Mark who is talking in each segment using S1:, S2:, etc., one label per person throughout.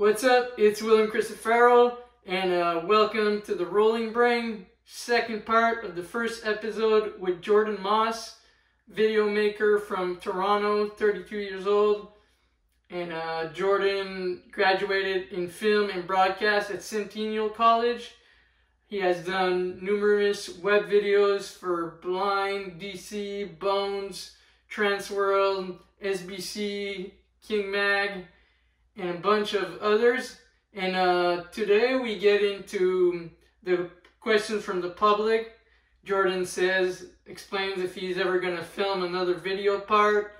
S1: What's up? It's William Christopher, and uh, welcome to the Rolling Brain, second part of the first episode with Jordan Moss, video maker from Toronto, 32 years old. And uh, Jordan graduated in film and broadcast at Centennial College. He has done numerous web videos for Blind, DC, Bones, Transworld, SBC, King Mag, and a bunch of others. And uh, today we get into the questions from the public. Jordan says, explains if he's ever going to film another video part.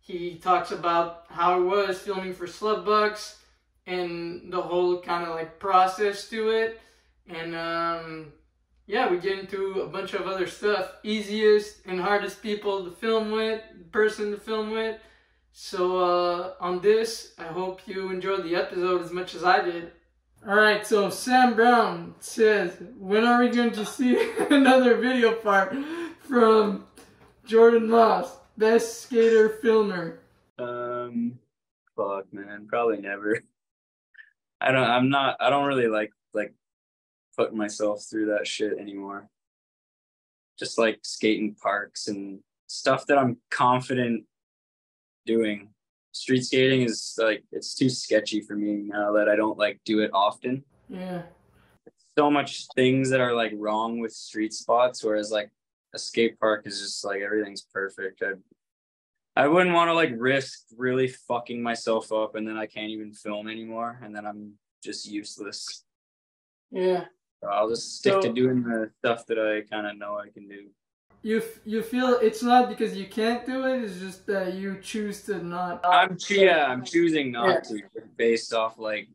S1: He talks about how it was filming for Slubbucks and the whole kind of like process to it. And um, yeah, we get into a bunch of other stuff. Easiest and hardest people to film with, person to film with. So uh, on this, I hope you enjoyed the episode as much as I did. All right, so Sam Brown says, when are we going to see another video part from Jordan Moss, best skater filmer?
S2: Um, fuck, man, probably never. I don't. I'm not. I don't really like like putting myself through that shit anymore. Just like skating parks and stuff that I'm confident doing. Street skating is like it's too sketchy for me now that I don't like do it often.
S1: Yeah.
S2: So much things that are like wrong with street spots, whereas like a skate park is just like everything's perfect. I I wouldn't want to like risk really fucking myself up and then I can't even film anymore and then I'm just useless.
S1: Yeah.
S2: So I'll just stick
S1: So-
S2: to doing the stuff that I kind of know I can do.
S1: You f- you feel it's not because you can't do it. It's just that you choose to not.
S2: I'm yeah, I'm choosing not to based off like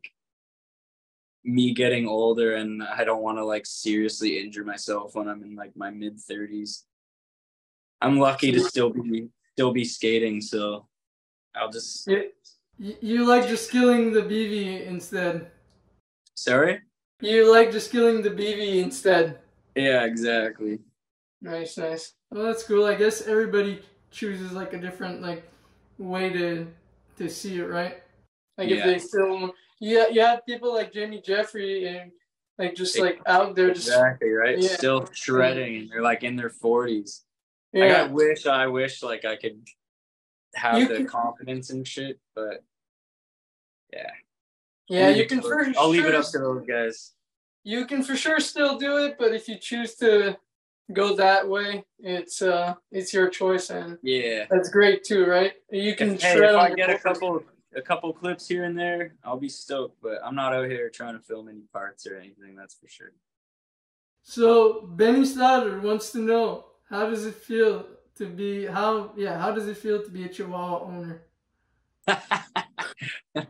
S2: me getting older and I don't want to like seriously injure myself when I'm in like my mid 30s. I'm lucky to still be still be skating, so I'll just
S1: You, you like just killing the BV instead.
S2: sorry.
S1: You like just killing the BV instead.
S2: Yeah, exactly.
S1: Nice, nice. Well, that's cool. I guess everybody chooses like a different like way to to see it, right? Like if they film, yeah, you have people like Jamie Jeffrey and like just like out there just
S2: Exactly right.
S1: Yeah.
S2: Still shredding, and they're like in their 40s.
S1: yeah.
S2: Like, I wish, I wish, like I could have
S1: You
S2: the
S1: can-
S2: confidence and shit, but yeah.
S1: yeah, you can
S2: I'll leave it up to those guys.
S1: You can for sure still do it, but if you choose to go that way, it's uh it's your choice and
S2: Yeah.
S1: that's great too, right? You can
S2: If, hey, if I get a couple a couple clips here and there, I'll be stoked. But I'm not out here trying to film any parts or anything. That's for sure.
S1: So Benny Stoddard wants to know how does it feel to be how yeah how does it feel to be a Chihuahua owner?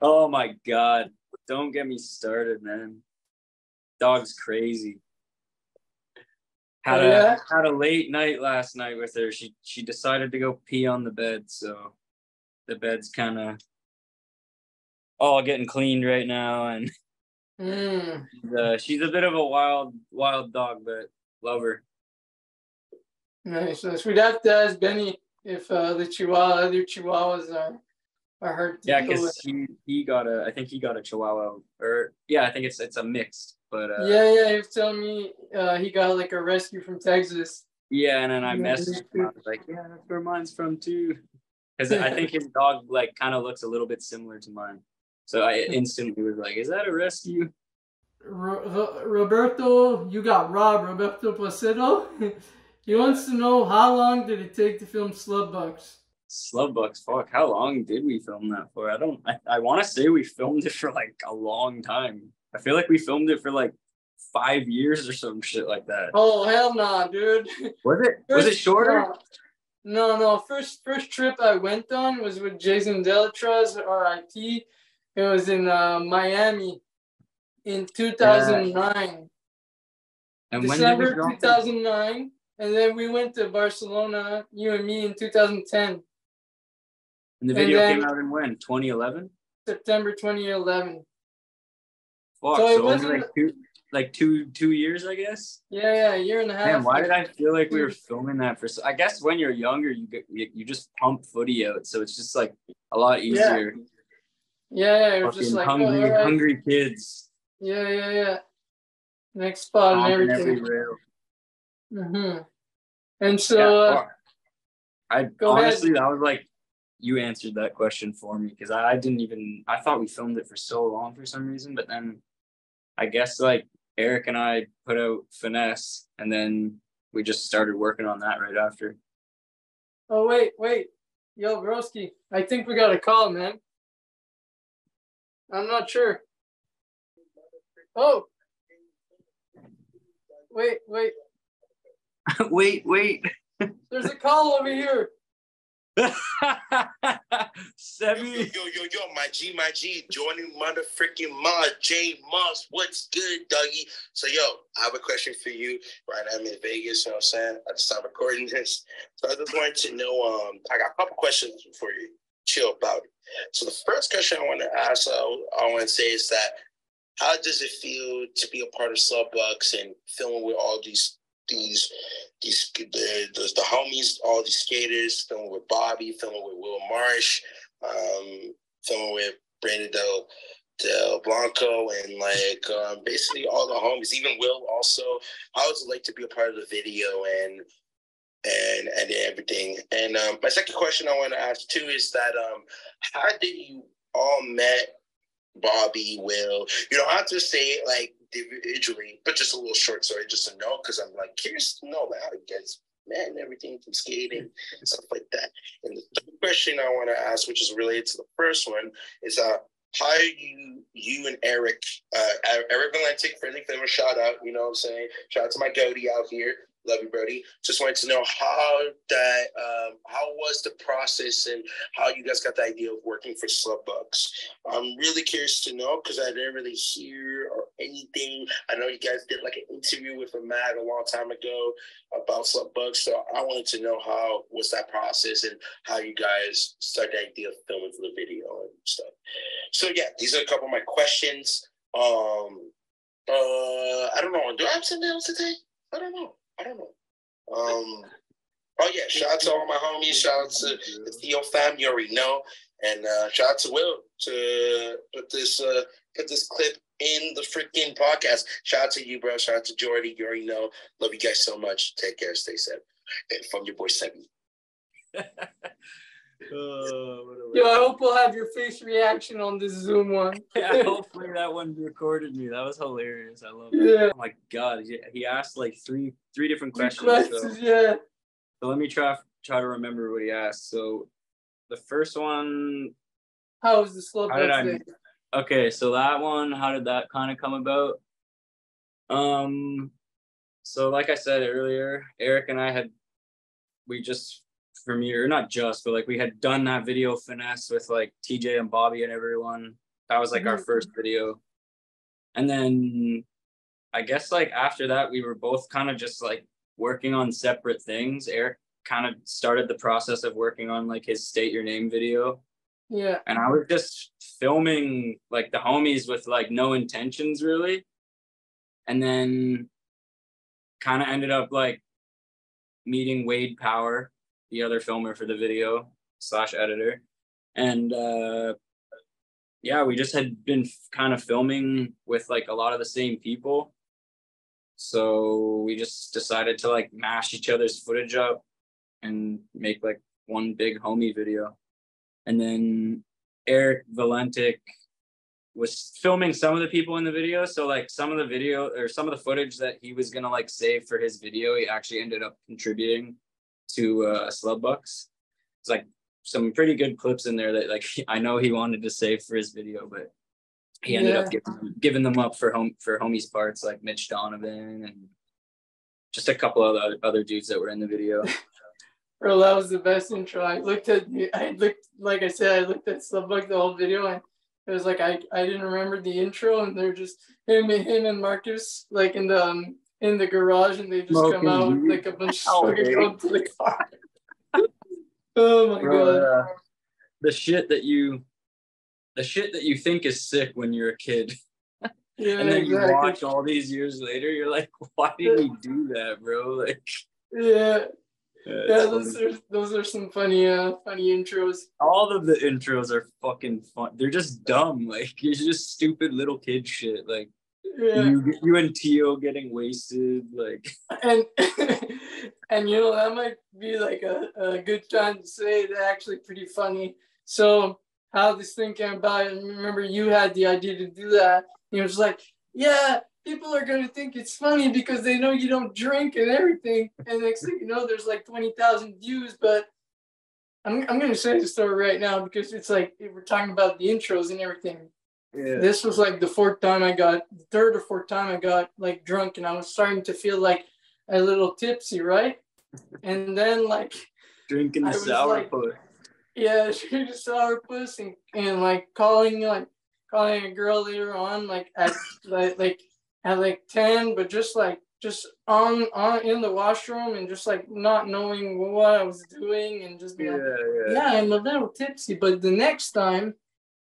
S2: oh my god! Don't get me started, man. Dog's crazy. Had
S1: Oh,
S2: a
S1: yeah?
S2: had a late night last night with her. She she decided to go pee on the bed, so the bed's kind of all getting cleaned right now, and
S1: Mm.
S2: uh, she's a bit of a wild wild dog, but love her.
S1: Nice, nice. We'd have to ask Benny if uh, the Chihuahua other Chihuahuas are are hard to
S2: Yeah, because he he got a I think he got a Chihuahua or yeah I think it's it's a mixed, but uh,
S1: yeah, yeah. He was telling me uh, he got like a rescue from Texas.
S2: Yeah, and then I messaged him. I was like, "Yeah, that's where mine's from too," because I think his dog like kind of looks a little bit similar to mine. So I instantly was like, "Is that a rescue?"
S1: Ro- Roberto, you got Rob Roberto Placido. he wants to know how long did it take to film Slubbucks.
S2: Slubbucks, fuck! How long did we film that for? I don't. I, I want to say we filmed it for like a long time. I feel like we filmed it for like five years or some shit like that.
S1: Oh hell nah, dude.
S2: Was it? Was it shorter?
S1: No, no. First, first trip I went on was with Jason Delatraz, RIP. It was in uh, Miami in 2009,
S2: And when did
S1: December 2009, and then we went to Barcelona, you and me, in 2010,
S2: And the video
S1: then-
S2: came out in when? 2011.
S1: September 2011.
S2: Fuck.
S1: So
S2: So,
S1: it
S2: only
S1: wasn't-
S2: like two, like two, two years, I guess.
S1: Yeah, yeah, a year and a half.
S2: Man, why did I feel like we were filming that for? So, I guess when you're younger, you get you, just pump footy out, so it's just like a lot easier.
S1: Yeah, yeah, it was just like
S2: hungry,
S1: oh, right.
S2: hungry kids.
S1: Yeah, yeah, yeah. Next spot and everything.
S2: every.
S1: Mm-hmm. And so,
S2: Yeah,
S1: uh.
S2: I
S1: go ahead.
S2: honestly, that was like you answered that question for me because I, I didn't even I thought we filmed it for so long for some reason, but then I guess like Eric and I put out finesse, and then we just started working on that right after.
S1: oh wait, wait, yo, Broski, I think we got a call, man. I'm not sure. Oh, wait, wait.
S2: wait, wait.
S1: There's a call over here.
S2: Semi.
S3: yo, yo, yo, yo, my G, my G, joining motherfucking Ma, J Moss, what's good, doggy? So, yo, I have a question for you. Right now, I'm in Vegas, you know what I'm saying? I just started recording this. So, I just wanted to know, um, I got a couple questions for you. Chill about it. So, the first question I want to ask, uh, I want to say is that how does it feel to be a part of Slubbucks and filming with all these these these the, the, the homies, all these skaters, filming with Bobby, filming with Will Marsh, um, filming with Brandon Del Del Blanco, and like um, basically all the homies, even Will also. Is it like to be a part of the video and and and everything? And um, my second question I want to ask too is that um, how did you all met Bobby, Will? You don't have to say it like individually, but just a little short story, just to know, because I'm like curious to know how guys met and everything from skating and stuff like that. And the third question I want to ask, which is related to the first one, is uh how you you and Eric, uh Eric Valentic, friendly favor shout out, you know what I'm saying? Shout out to my goatee out here. Love you, Brody. Just wanted to know how that um, how was the process and how you guys got the idea of working for Slubbucks. I'm really curious to know because I didn't really hear or anything. I know you guys did like an interview with a mag a long time ago about Slubbucks, so I wanted to know how was that process and how you guys started the idea of filming for the video and stuff. So yeah, these are a couple of my questions. Um, uh, I don't know. Do I have something else to say? I don't know. I don't know. Um, oh yeah, shout out to all my homies. Shout out to the Theo fam. You already know. And uh, shout out to Will to put this uh, put this clip in the freaking podcast. Shout out to you, bro. Shout out to Jordy. You already know. Love you guys so much. Take care. Stay safe. And from your boy Sebi.
S2: Oh, what a
S1: Yo, I hope we'll have your face reaction on this Zoom one.
S2: yeah, hopefully that one recorded me. That was hilarious. I love it.
S1: Yeah.
S2: Oh my god, he, he asked like three three different
S1: Three
S2: questions.
S1: questions,
S2: So,
S1: yeah.
S2: so let me try try to remember what he asked. So the first one,
S1: How was the slow
S2: How did I-
S1: today?
S2: Okay, so that one, how did that kind of come about? Um, so like I said earlier, Eric and I had we just premiere, not just, but like we had done that video finesse with like TJ and Bobby and everyone. That was like our
S1: Mhm.
S2: first video. And then I guess like after that, we were both kind of just like working on separate things. Eric kind of started the process of working on like his state your name video.
S1: Yeah.
S2: And I was just filming like the homies with like no intentions really. And then kind of ended up like meeting Wade Power, the other filmer for the video slash editor. And uh yeah, we just had been kind of filming with like a lot of the same people. So we just decided to like mash each other's footage up and make like one big homie video. And then Eric Valentic was filming some of the people in the video. So like some of the video or some of the footage that he was gonna like save for his video, he actually ended up contributing to uh Slubbucks. It's like some pretty good clips in there that like I know he wanted to save for his video, but he ended up giving them, giving them up for home for homies parts like Mitch Donovan and just a couple of other, other dudes that were in the video.
S1: Bro, that was the best intro. I looked at I looked like I said, I looked at Slubbuck the whole video and it was like I, I didn't remember the intro and they're just him and him and Marcus like in the um, in the garage and they just come out with
S2: weed.
S1: like a bunch of
S2: Oh,
S1: fucking
S2: dude.
S1: to the car. oh my
S2: Bro,
S1: god.
S2: uh, the shit that you the shit that you think is sick when you're a kid
S1: Yeah,
S2: and then you
S1: exactly.
S2: watch all these years later you're like why did we do that bro like
S1: Yeah.
S2: Yeah,
S1: Yeah, those
S2: funny.
S1: are those are some funny uh funny intros.
S2: all of the intros are fucking fun. They're just dumb. Like it's just stupid little kid shit. Like
S1: Yeah.
S2: you, you and Tio getting wasted. Like
S1: and and you know that might be like a, a good time to say it's actually pretty funny so how this thing came about and remember you had the idea to do that it was like yeah people are going to think it's funny because they know you don't drink and everything and next thing you know there's like 20000 views but I'm, I'm going to say the story right now because it's like we're talking about the intros and everything
S2: yeah,
S1: this was like the fourth time I got, the third or fourth time I got like drunk, and I was starting to feel like a little tipsy, right? And then like,
S2: drinking the
S1: was
S2: sour
S1: like-
S2: puss.
S1: yeah, she just sourpuss and, and like calling like calling a girl later on, like at like like at like ten, but just like just on on in the washroom and just like not knowing what I was doing and just being
S2: Yeah,
S1: like,
S2: yeah.
S1: yeah, I'm a little tipsy. But the next time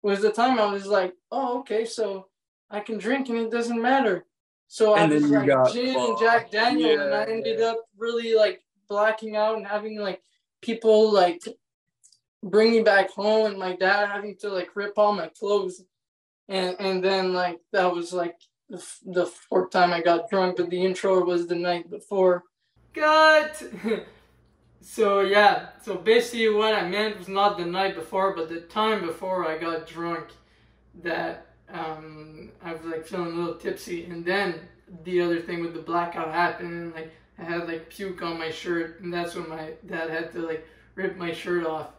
S1: was the time I was like, oh, okay, so I can drink and it doesn't matter. So I
S2: And then
S1: was
S2: you
S1: like
S2: got
S1: gin and. Jack Daniel, and I ended
S2: yeah.
S1: up really like blacking out and having like people like bring me back home, and my dad having to like rip all my clothes, and and then like that was like the, the fourth time I got drunk, but the intro was the night before. Cut. so yeah, so basically what I meant was not the night before, but the time before I got drunk, that um, I was like feeling a little tipsy, and then the other thing with the blackout happened, and like I had like puke on my shirt, and that's when my dad had to like rip my shirt off.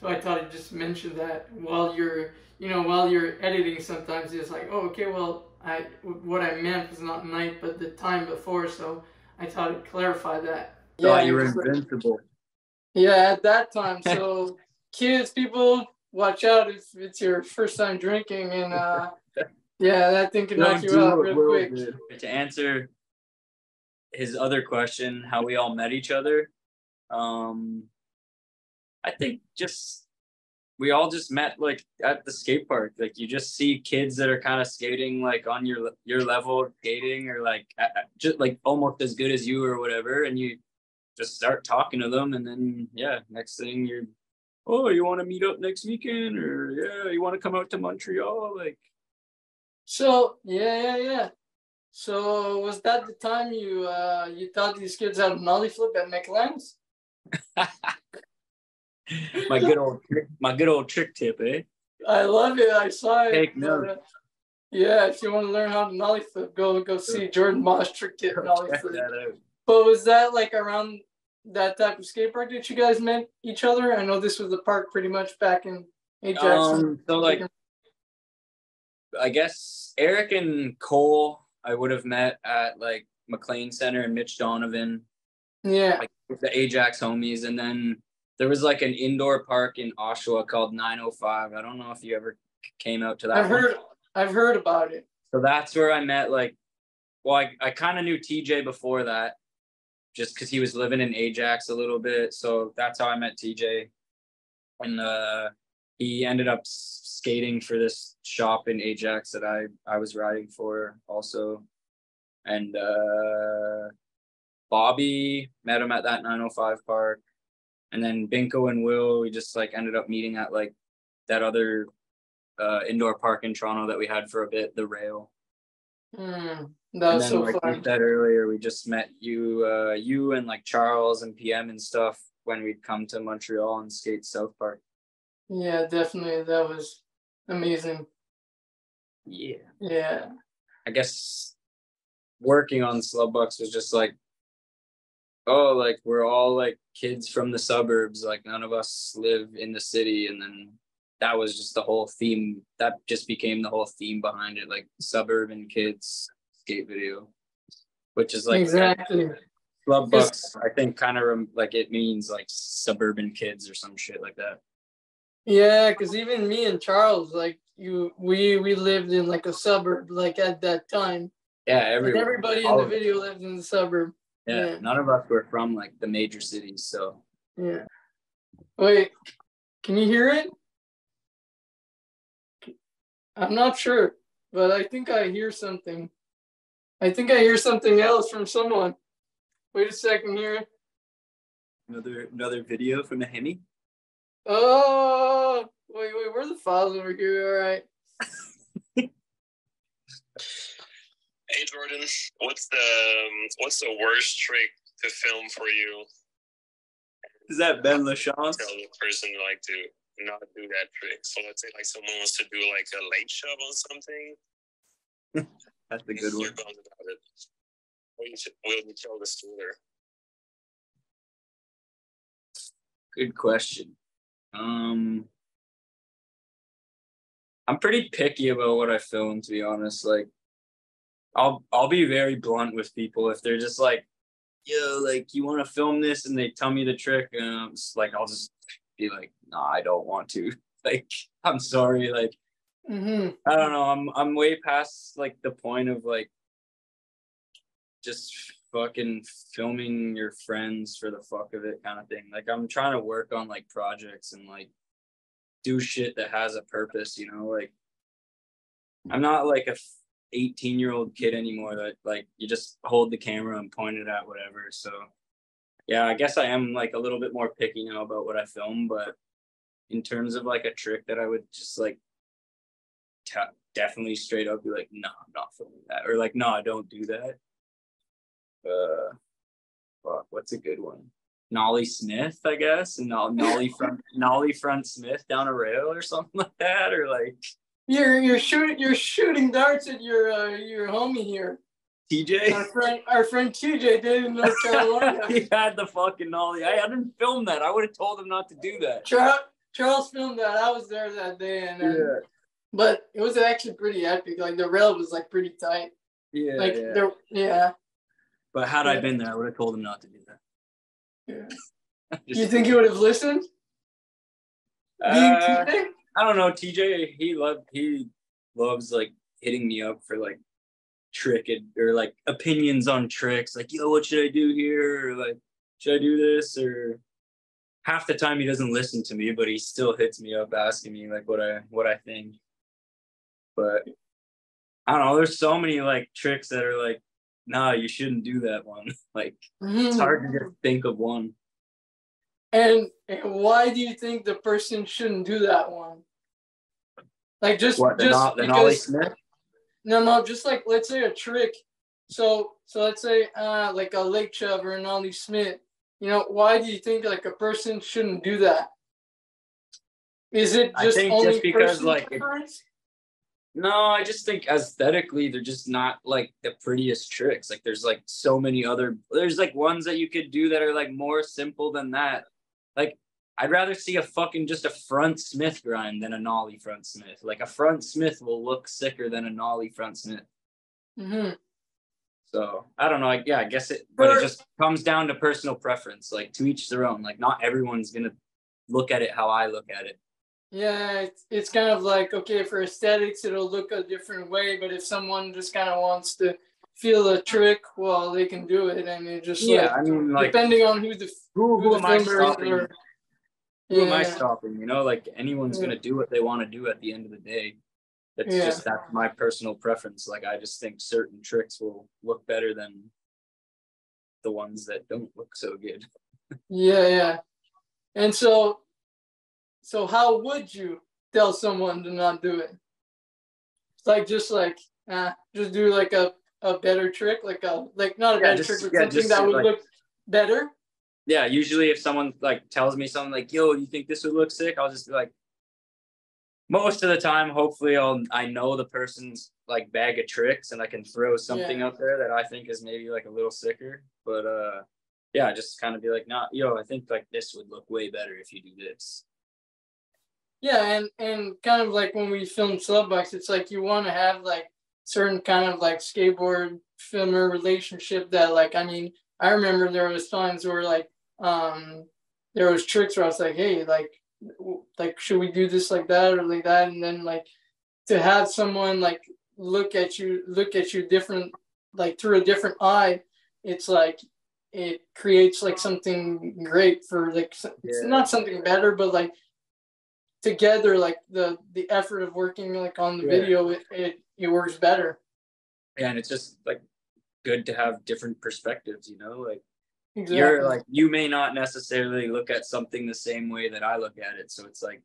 S1: So I thought I'd just mention that while you're, you know, while you're editing, sometimes it's like, oh, okay, well, I what I meant was not night, but the time before. So I thought I'd clarify that.
S2: Thought you were
S1: it's like-
S2: invincible.
S1: yeah, at that time. So kids, people, watch out if it's your first time drinking and uh yeah, that thing can knock
S2: Don't
S1: you out
S2: what
S1: real
S2: Will
S1: quick.
S2: did. To answer his other question, how we all met each other, um, I think just we all just met like at the skate park. Like you just see kids that are kind of skating like on your your level skating or like just like almost as good as you or whatever, and you just start talking to them, and then yeah, next thing you're. Oh, you want to meet up next weekend, or yeah, you want to come out to Montreal? Like,
S1: So yeah, yeah, yeah. So was that the time you uh you thought these kids had a nollie flip at McLean's?
S2: my good old trick, my good old trick tip, eh?
S1: I love it. I saw it.
S2: Take note.
S1: yeah, if you want to learn how to nollie flip, go go see Jordan Moss trick tip nollie flip.
S2: that.
S1: But was that like around that type of skate park that you guys met each other? I know this was the park pretty much back in Ajax.
S2: Um, so like, I guess Eric and Cole, I would have met at like McLean Center and Mitch Donovan,
S1: yeah.
S2: like with the Ajax homies, and then there was like an indoor park in Oshawa called 905. I don't know if you ever came out to that.
S1: I've
S2: one.
S1: heard I've heard about it.
S2: So that's where I met like, well, I, I kind of knew TJ before that, just because he was living in Ajax a little bit. So that's how I met TJ, and uh, he ended up skating for this shop in Ajax that I I was riding for also, and uh, Bobby met him at that 905 park, and then Binko and Will we just like ended up meeting at like that other uh, indoor park in Toronto that we had for a bit, the Rail.
S1: Hmm, that was
S2: then,
S1: so
S2: like we
S1: fun.
S2: said earlier, we just met you, uh, you and like Charles and PM and stuff when we'd come to Montreal and skate South Park.
S1: Yeah, definitely. That was amazing.
S2: Yeah,
S1: Yeah.
S2: I guess working on Slubbucks was just like, oh, like we're all like kids from the suburbs. Like none of us live in the city, and then that was just the whole theme. That just became the whole theme behind it, like suburban kids skate video, which is like
S1: exactly.
S2: Slubbucks, I think, kind of like it means like suburban kids or some shit like that.
S1: Yeah, because even me and Charles, like you, we we lived in like a suburb, like at that time.
S2: Yeah,
S1: everybody in the video lived in the suburb.
S2: Yeah,
S1: yeah.
S2: none of us were from like the major cities, so
S1: Yeah. Wait, can you hear it? I'm not sure, but I think I hear something. I think I hear something else from someone. Wait a second here.
S2: Another another video from a Hemi.
S1: Oh, wait, wait, where's the files over here? All right.
S4: Hey Jordan, what's the um, what's the worst trick to film for you?
S2: Is that Ben Lachance?
S4: Tell the person like to not do that trick. So let's say like someone wants to do like a late shove on something.
S2: That's a good one.
S4: You're bummed about it. Will you, will you tell the stealer?
S2: Good question. Um, I'm pretty picky about what I film, to be honest. Like, I'll I'll be very blunt with people if they're just like, "Yo, like, you want to film this?" and they tell me the trick, and I'm just like, I'll just be like, "Nah, I don't want to." Like, I'm sorry. Like,
S1: Mm-hmm.
S2: I don't know. I'm I'm way past like the point of like just fucking filming your friends for the fuck of it kind of thing. Like I'm trying to work on like projects and like do shit that has a purpose, you know, like I'm not like a 18 year old kid anymore that like you just hold the camera and point it at whatever. So yeah, I guess I am like a little bit more picky now about what I film, but in terms of like a trick that I would just like t- definitely straight up be like, no, I'm not filming that, or like, no, I don't do that. Uh, fuck, what's a good one? Nollie Smith, I guess, and Nollie front, Nollie front Smith down a rail or something like that, or like
S1: You're you're shooting you're shooting darts at your uh, your homie here.
S2: TJ, Our
S1: friend our friend TJ did in North Carolina.
S2: he had the fucking Nollie. I, I didn't film that. I would have told him not to do that.
S1: Charles Charles filmed that. I was there that day, and uh, but it was actually pretty epic. Like the rail was like pretty tight.
S2: yeah,
S1: Like
S2: yeah.
S1: there, yeah.
S2: But had I been there, I would have told him not to do that.
S1: yeah. You think he would have listened? Being
S2: Uh? I don't know. TJ, he loved he loves like hitting me up for like trick or like opinions on tricks. Like, yo, what should I do here? Or like, should I do this? Or half the time he doesn't listen to me, but he still hits me up asking me like what I what I think. But I don't know. There's so many like tricks that are like, nah, you shouldn't do that one. like, it's
S1: Mhm.
S2: hard to just think of one.
S1: And, and why do you think the person shouldn't do that one? Like just
S2: What the,
S1: just
S2: no- the
S1: because
S2: Smith?
S1: no no just like let's say a trick. So so let's say uh like a late shove or an Ollie Smith. You know why do you think like a person shouldn't do that? Is it
S2: I
S1: just
S2: think
S1: only
S2: just because,
S1: personal
S2: like, it-
S1: preference?
S2: No, I just think aesthetically they're just not like the prettiest tricks. Like there's like so many other there's like ones that you could do that are like more simple than that. Like I'd rather see a fucking just a front Smith grind than a nollie front Smith. Like a front Smith will look sicker than a nollie front Smith.
S1: Mhm.
S2: So I don't know. Like, yeah, I guess it but it just comes down to personal preference. Like to each their own. Like not everyone's gonna look at it how I look at it.
S1: Yeah, it's, it's kind of like okay for aesthetics, it'll look a different way, but if someone just kind of wants to feel a trick, well, they can do it, and it just
S2: Yeah,
S1: like,
S2: I mean like
S1: depending on who the
S2: who,
S1: who
S2: who
S1: the
S2: am I stopping?
S1: or-
S2: who am I stopping? You know, like anyone's
S1: Yeah.
S2: gonna do what they want to do at the end of the day. That's
S1: Yeah.
S2: just that's my personal preference. Like I just think certain tricks will look better than the ones that don't look so good.
S1: Yeah, yeah. And so, so how would you tell someone to not do it? It's like just like, uh, just do like a, a better trick, like a like not a
S2: Yeah,
S1: better
S2: just-
S1: trick, but
S2: yeah,
S1: something that would
S2: like-
S1: look better.
S2: Yeah, usually if someone like tells me something like, "Yo, you think this would look sick?" I'll just be like, most of the time, hopefully, I'll I know the person's like bag of tricks and I can throw something
S1: Yeah.
S2: out there that I think is maybe like a little sicker. But uh, yeah, just kind of be like, "Not, "Nah, yo, I think like this would look way better if you do this."
S1: Yeah, and and kind of like when we film Slubbucks, it's like you want to have like certain kind of like skateboard filmer relationship that like I mean I remember there was times where like um there was tricks where I was like hey like like should we do this like that or like that? And then like to have someone like look at you look at you different like through a different eye it's like it creates like something great for like s- it's not something better but like together like the the effort of working like on the
S2: Yeah.
S1: video it, it it works better
S2: Yeah, and it's just like good to have different perspectives, you know, like
S1: exactly.
S2: you're like you may not necessarily look at something the same way that I look at it. So it's like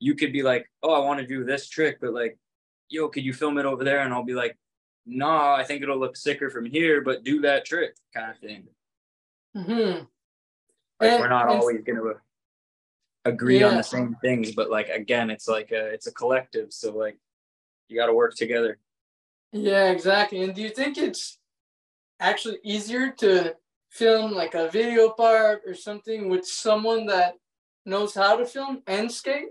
S2: you could be like, oh, I want to do this trick, but like, yo, could you film it over there? And I'll be like, nah, I think it'll look sicker from here, but do that trick kind of thing.
S1: mm-hmm.
S2: Like
S1: And-
S2: we're not always gonna agree on the same things, but like again, it's like a it's a collective. So like you gotta work together.
S1: Yeah, exactly. And do you think it's actually easier to film like a video part or something with someone that knows how to film and skate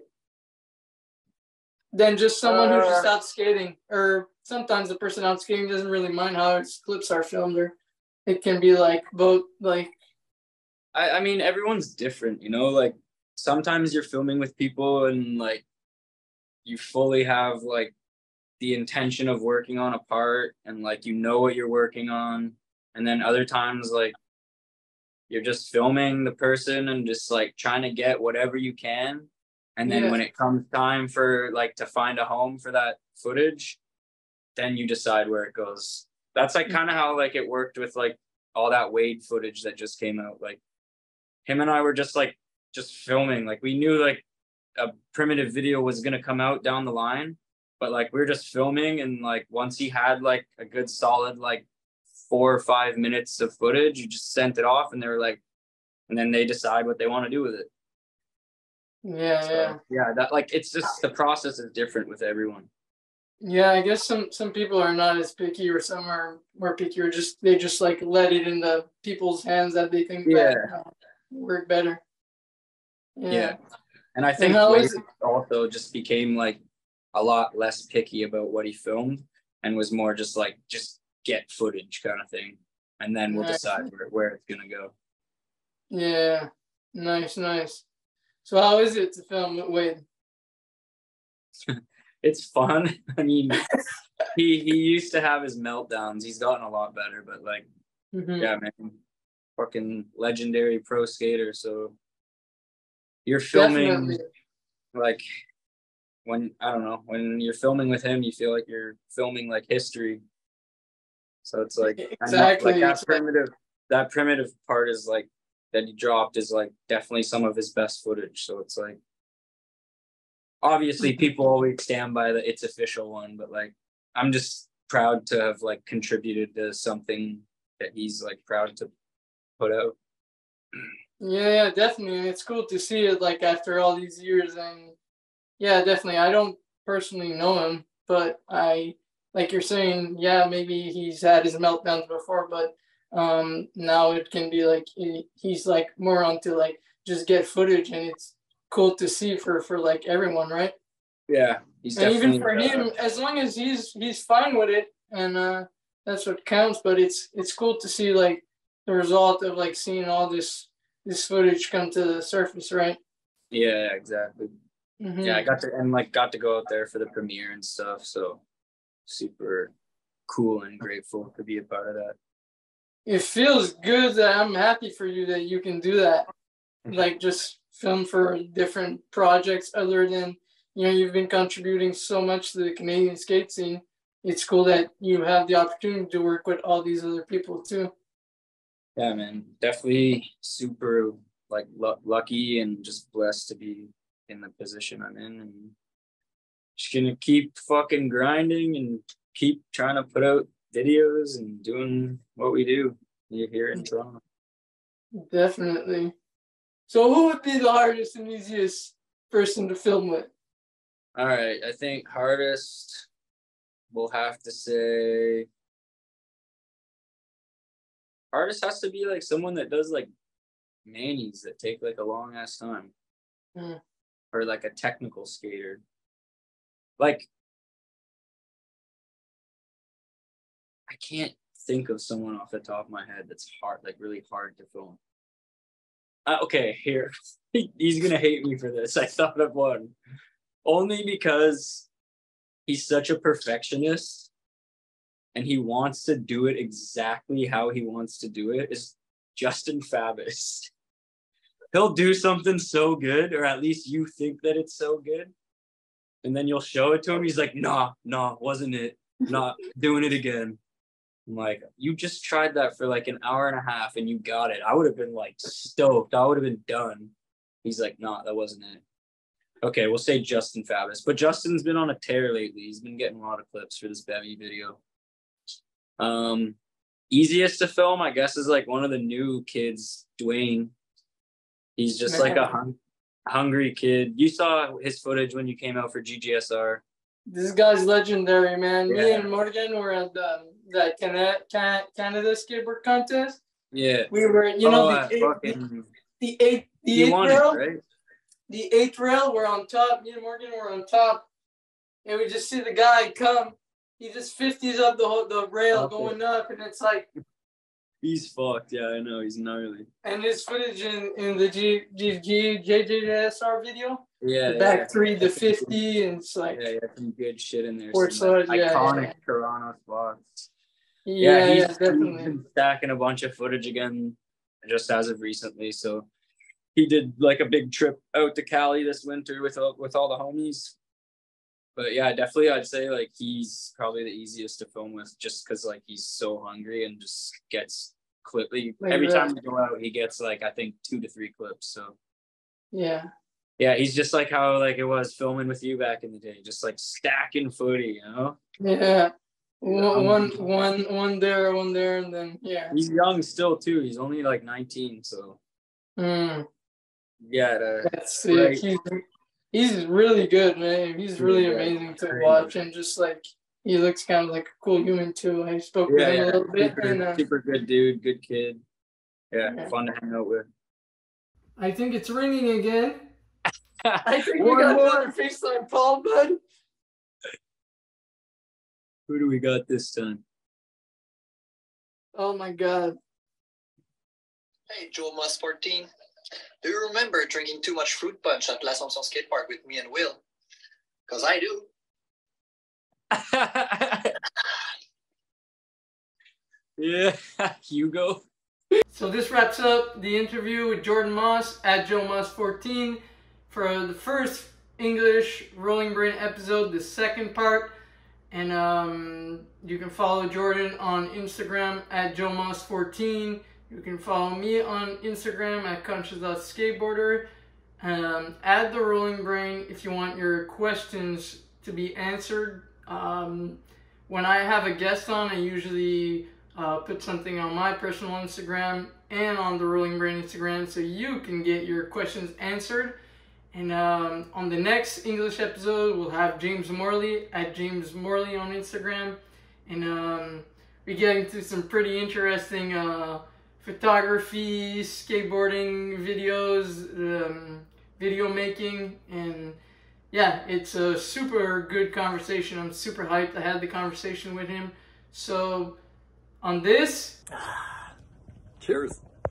S1: than just someone who's just
S2: Uh,
S1: out skating? Or sometimes the person out skating doesn't really mind how his clips are filmed, or it can be like both like
S2: I, I mean everyone's different, you know, like sometimes you're filming with people and like you fully have like the intention of working on a part and like you know what you're working on. And then other times like you're just filming the person and just like trying to get whatever you can. And then
S1: Yeah.
S2: when it comes time for like to find a home for that footage, then you decide where it goes. That's like kind of how like it worked with like all that Wade footage that just came out. Like him and I were just like just filming. Like we knew like a primitive video was gonna come out down the line, but like we are just filming and like once he had like a good solid like four or five minutes of footage, you just sent it off and they were like, and then they decide what they want to do with it.
S1: yeah,
S2: So,
S1: yeah.
S2: yeah, that like it's just the process is different with everyone.
S1: Yeah, I guess some some people are not as picky, or some are more picky, or just they just like let it in the people's hands that they think that
S2: Yeah.
S1: uh, work better.
S2: Yeah. And I think
S1: is it-
S2: also just became like a lot less picky about what he filmed and was more just like just get footage kind of thing. And then we'll
S1: Nice.
S2: decide where, where it's gonna go.
S1: Yeah, nice, nice. So how is it to film with Wade?
S2: It's fun. I mean he he used to have his meltdowns. He's gotten a lot better, but like
S1: Mhm.
S2: yeah, man. Fucking legendary pro skater. So you're filming
S1: Definitely.
S2: like when I don't know when you're filming with him, you feel like you're filming like history. So it's like
S1: Exactly,
S2: like that primitive that primitive part is like that he dropped is like definitely some of his best footage. So it's like obviously people always stand by the it's official one, but like I'm just proud to have like contributed to something that he's like proud to put out.
S1: Yeah, yeah, definitely. It's cool to see it like after all these years and yeah, definitely. I don't personally know him, but I like you're saying, yeah, maybe he's had his meltdowns before, but um now it can be like he, he's like more onto like just get footage and it's cool to see for for like everyone, right?
S2: Yeah, he's
S1: and even for him, as long as he's he's fine with it, and uh, that's what counts. But it's it's cool to see like the result of like seeing all this this footage come to the surface, right?
S2: Yeah, exactly.
S1: Mhm.
S2: Yeah, I got to and like got to go out there for the premiere and stuff. So super cool and grateful to be a part of that.
S1: It feels good that I'm happy for you that you can do that. Like just film for different projects other than you know you've been contributing so much to the Canadian skate scene. It's cool that you have the opportunity to work with all these other people too.
S2: Yeah, man, definitely super like lu- lucky and just blessed to be in the position I'm in, and just gonna keep fucking grinding and keep trying to put out videos and doing what we do here here in Toronto.
S1: Definitely. So who would be the hardest and easiest person to film with?
S2: All right, I think hardest we'll have to say hardest has to be like someone that does like manis that take like a long ass time.
S1: Mm.
S2: Or like a technical skater. Like I can't think of someone off the top of my head that's hard, like really hard to film. Uh, okay, here. He's gonna hate me for this. I thought of one only because he's such a perfectionist and he wants to do it exactly how he wants to do it is Justin Fabis. He'll do something so good, or at least you think that it's so good. And then you'll show it to him. He's like, nah, nah, wasn't it? Not doing it again. I'm like, you just tried that for like an hour and a half and you got it. I would have been like stoked. I would have been done. He's like, nah, that wasn't it. Okay, we'll say Justin Fabus. But Justin's been on a tear lately. He's been getting a lot of clips for this Bevy video. Um, easiest to film, I guess, is like one of the new kids, Dwayne. He's just like a hung- hungry kid. You saw his footage when you came out for GGSR.
S1: This guy's legendary, man. Me and Morgan were at the that Canada, Canada skateboard contest.
S2: Yeah.
S1: We were, you know,
S2: oh,
S1: the, eight,
S2: fucking,
S1: the eight, the
S2: he
S1: eighth
S2: it,
S1: rail,
S2: right?
S1: the eighth rail. We're on top. Me and Morgan were on top, and we just see the guy come. He just fifties up the whole the rail
S2: Okay.
S1: going up, and it's like,
S2: He's fucked. Yeah, I know. He's gnarly.
S1: and his footage in in the G G G JJSR video,
S2: Yeah.
S1: the
S2: yeah.
S1: back three, the fifty, and it's like,
S2: Yeah, yeah, some good shit in there. Some, like,
S1: yeah,
S2: iconic
S1: yeah.
S2: Toronto spots.
S1: yeah, yeah,
S2: he's, he's
S1: definitely.
S2: been stacking a bunch of footage again, just as of recently. So he did like a big trip out to Cali this winter with all, with all the homies. But yeah, definitely, I'd say like he's probably the easiest to film with, just because like he's so hungry and just gets clip. he- every time we go out, he gets like I think two to three clips. So
S1: Yeah.
S2: yeah, he's just like how like it was filming with you back in the day, just like stacking footy, you know.
S1: Yeah. One, one, one, one there, one there, and then yeah.
S2: He's young still too. He's only like 19, so
S1: Mm,
S2: yeah.
S1: That's sick.
S2: Right.
S1: He's, he's really good, man. He's really
S2: Yeah,
S1: amazing to
S2: very
S1: watch,
S2: good.
S1: and just like he looks kind of like a cool human too. I spoke with
S2: yeah,
S1: him a little bit,
S2: super,
S1: and uh,
S2: super good dude, good kid. Yeah,
S1: Yeah.
S2: fun to hang out with.
S1: I think it's ringing again. I think we got
S2: more.
S1: another FaceTime call, bud.
S2: Who do we got this time?
S1: Oh my god.
S5: Hey, Joel Moss 14. Do you remember drinking too much fruit punch at L'Assomption Skate Park with me and Will? Because I do.
S2: yeah, Hugo.
S1: So this wraps up the interview with Jordan Moss at Joe Moss 14 for the first English Rolling Brain episode, the second part. And um, you can follow Jordan on Instagram at Joe Moss 14. You can follow me on Instagram at conscious.skateboarder. Um, add the Rolling Brain if you want your questions to be answered. Um, when I have a guest on, I usually uh, put something on my personal Instagram and on the Rolling Brain Instagram so you can get your questions answered. And um, on the next English episode, we'll have James Morley at James Morley on Instagram. And um, we get into some pretty interesting uh, photography, skateboarding videos, um, video making, and yeah, it's a super good conversation. I'm super hyped. I had the conversation with him. So on this,
S6: Cheers.